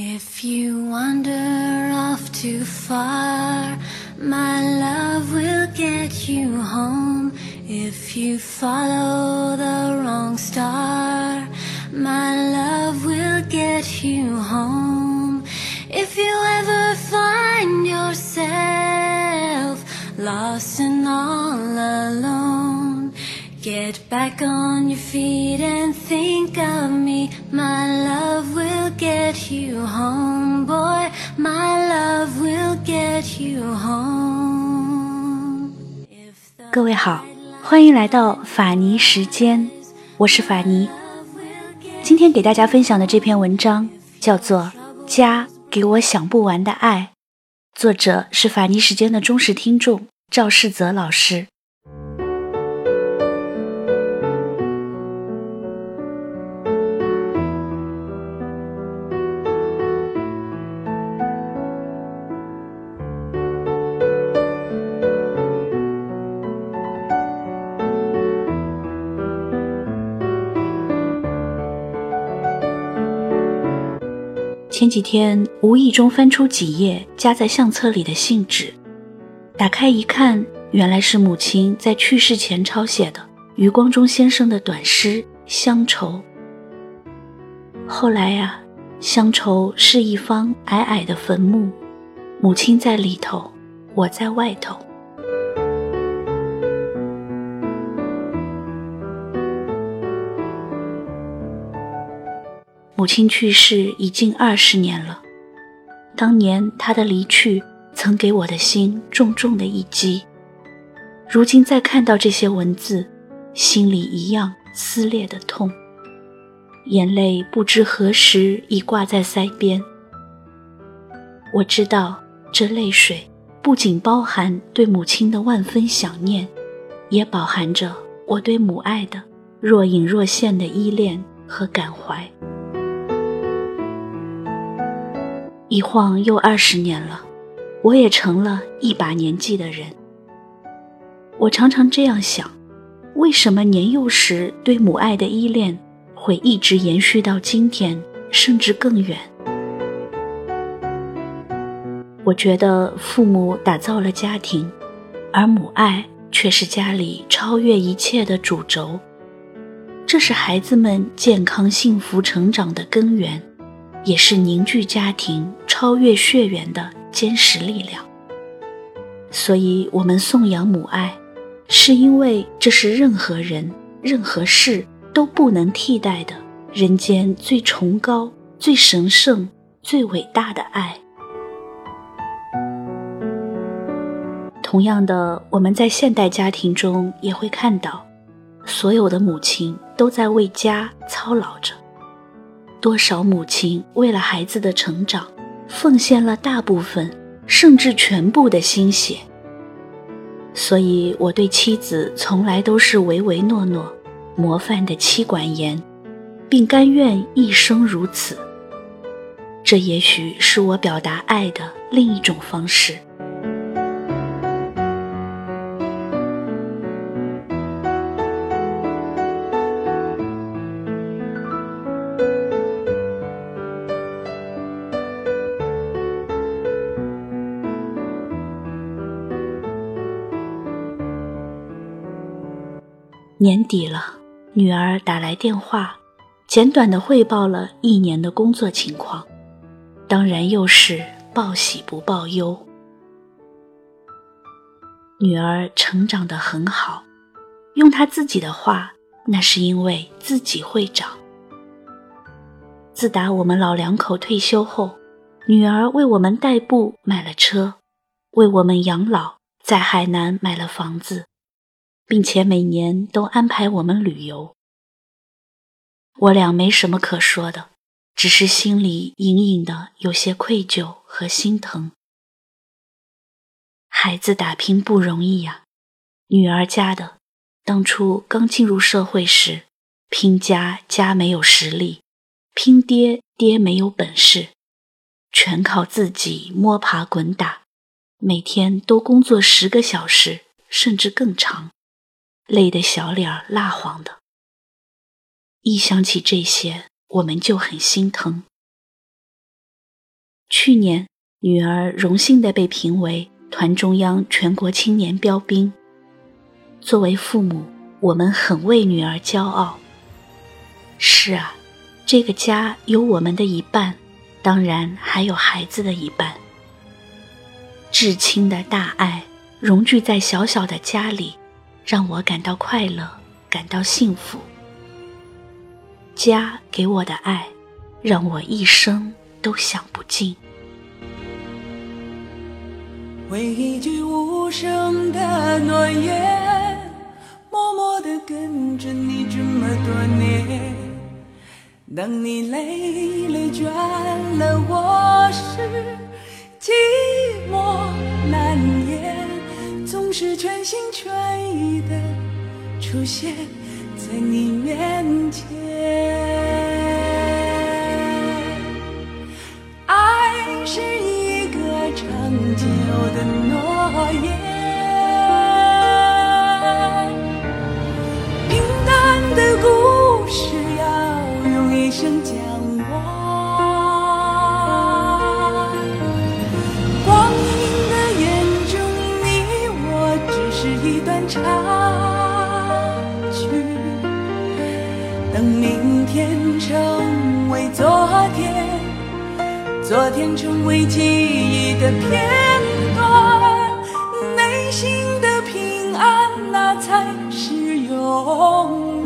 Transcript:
If you wander off too far, my love will get you home. If you follow the wrong star, my love will get you home. If you ever find yourself lost and all alone, get back on your feet and think of me. My love will get you home, boy. My love will get you home. 各位好，欢迎来到法尼时间，我是法尼。今天给大家分享的这篇文章叫做《家给我想不完的爱》，作者是法尼时间的忠实听众赵世泽老师。前几天无意中翻出几页夹在相册里的信纸，打开一看，原来是母亲在去世前抄写的余光中先生的短诗《乡愁》。后来呀、乡愁是一方矮矮的坟墓，母亲在里头，我在外头。母亲去世已近二十年了，当年她的离去曾给我的心重重的一击。如今再看到这些文字，心里一样撕裂的痛，眼泪不知何时已挂在腮边。我知道这泪水不仅包含对母亲的万分想念，也饱含着我对母爱的若隐若现的依恋和感怀。一晃又二十年了，我也成了一把年纪的人。我常常这样想：为什么年幼时对母爱的依恋会一直延续到今天，甚至更远？我觉得父母打造了家庭，而母爱却是家里超越一切的主轴。这是孩子们健康幸福成长的根源。也是凝聚家庭、超越血缘的坚实力量。所以，我们颂扬母爱，是因为这是任何人、任何事都不能替代的人间最崇高、最神圣、最伟大的爱。同样的，我们在现代家庭中也会看到，所有的母亲都在为家操劳着。多少母亲为了孩子的成长，奉献了大部分甚至全部的心血。所以，我对妻子从来都是唯唯诺诺，模范的妻管严，并甘愿一生如此。这也许是我表达爱的另一种方式。年底了，女儿打来电话，简短的汇报了一年的工作情况，当然又是报喜不报忧。女儿成长得很好，用她自己的话，那是因为自己会长。自打我们老两口退休后，女儿为我们代步买了车，为我们养老在海南买了房子。并且每年都安排我们旅游，我俩没什么可说的，只是心里隐隐的有些愧疚和心疼。孩子打拼不容易呀，女儿家的，当初刚进入社会时，拼家家没有实力，拼爹爹没有本事，全靠自己摸爬滚打，每天都工作十个小时，甚至更长。累得小脸儿蜡黄的。一想起这些，我们就很心疼。去年，女儿荣幸地被评为团中央全国青年标兵。作为父母，我们很为女儿骄傲。是啊，这个家有我们的一半，当然还有孩子的一半。至亲的大爱融聚在小小的家里，让我感到快乐，感到幸福。家给我的爱，让我一生都享不尽。为一句无声的诺言，默默地跟着你这么多年。当你累了倦了，我是寂是全心全意的出现在你面前。昨天，昨天成为记忆的片段。内心的平安，那才是永远。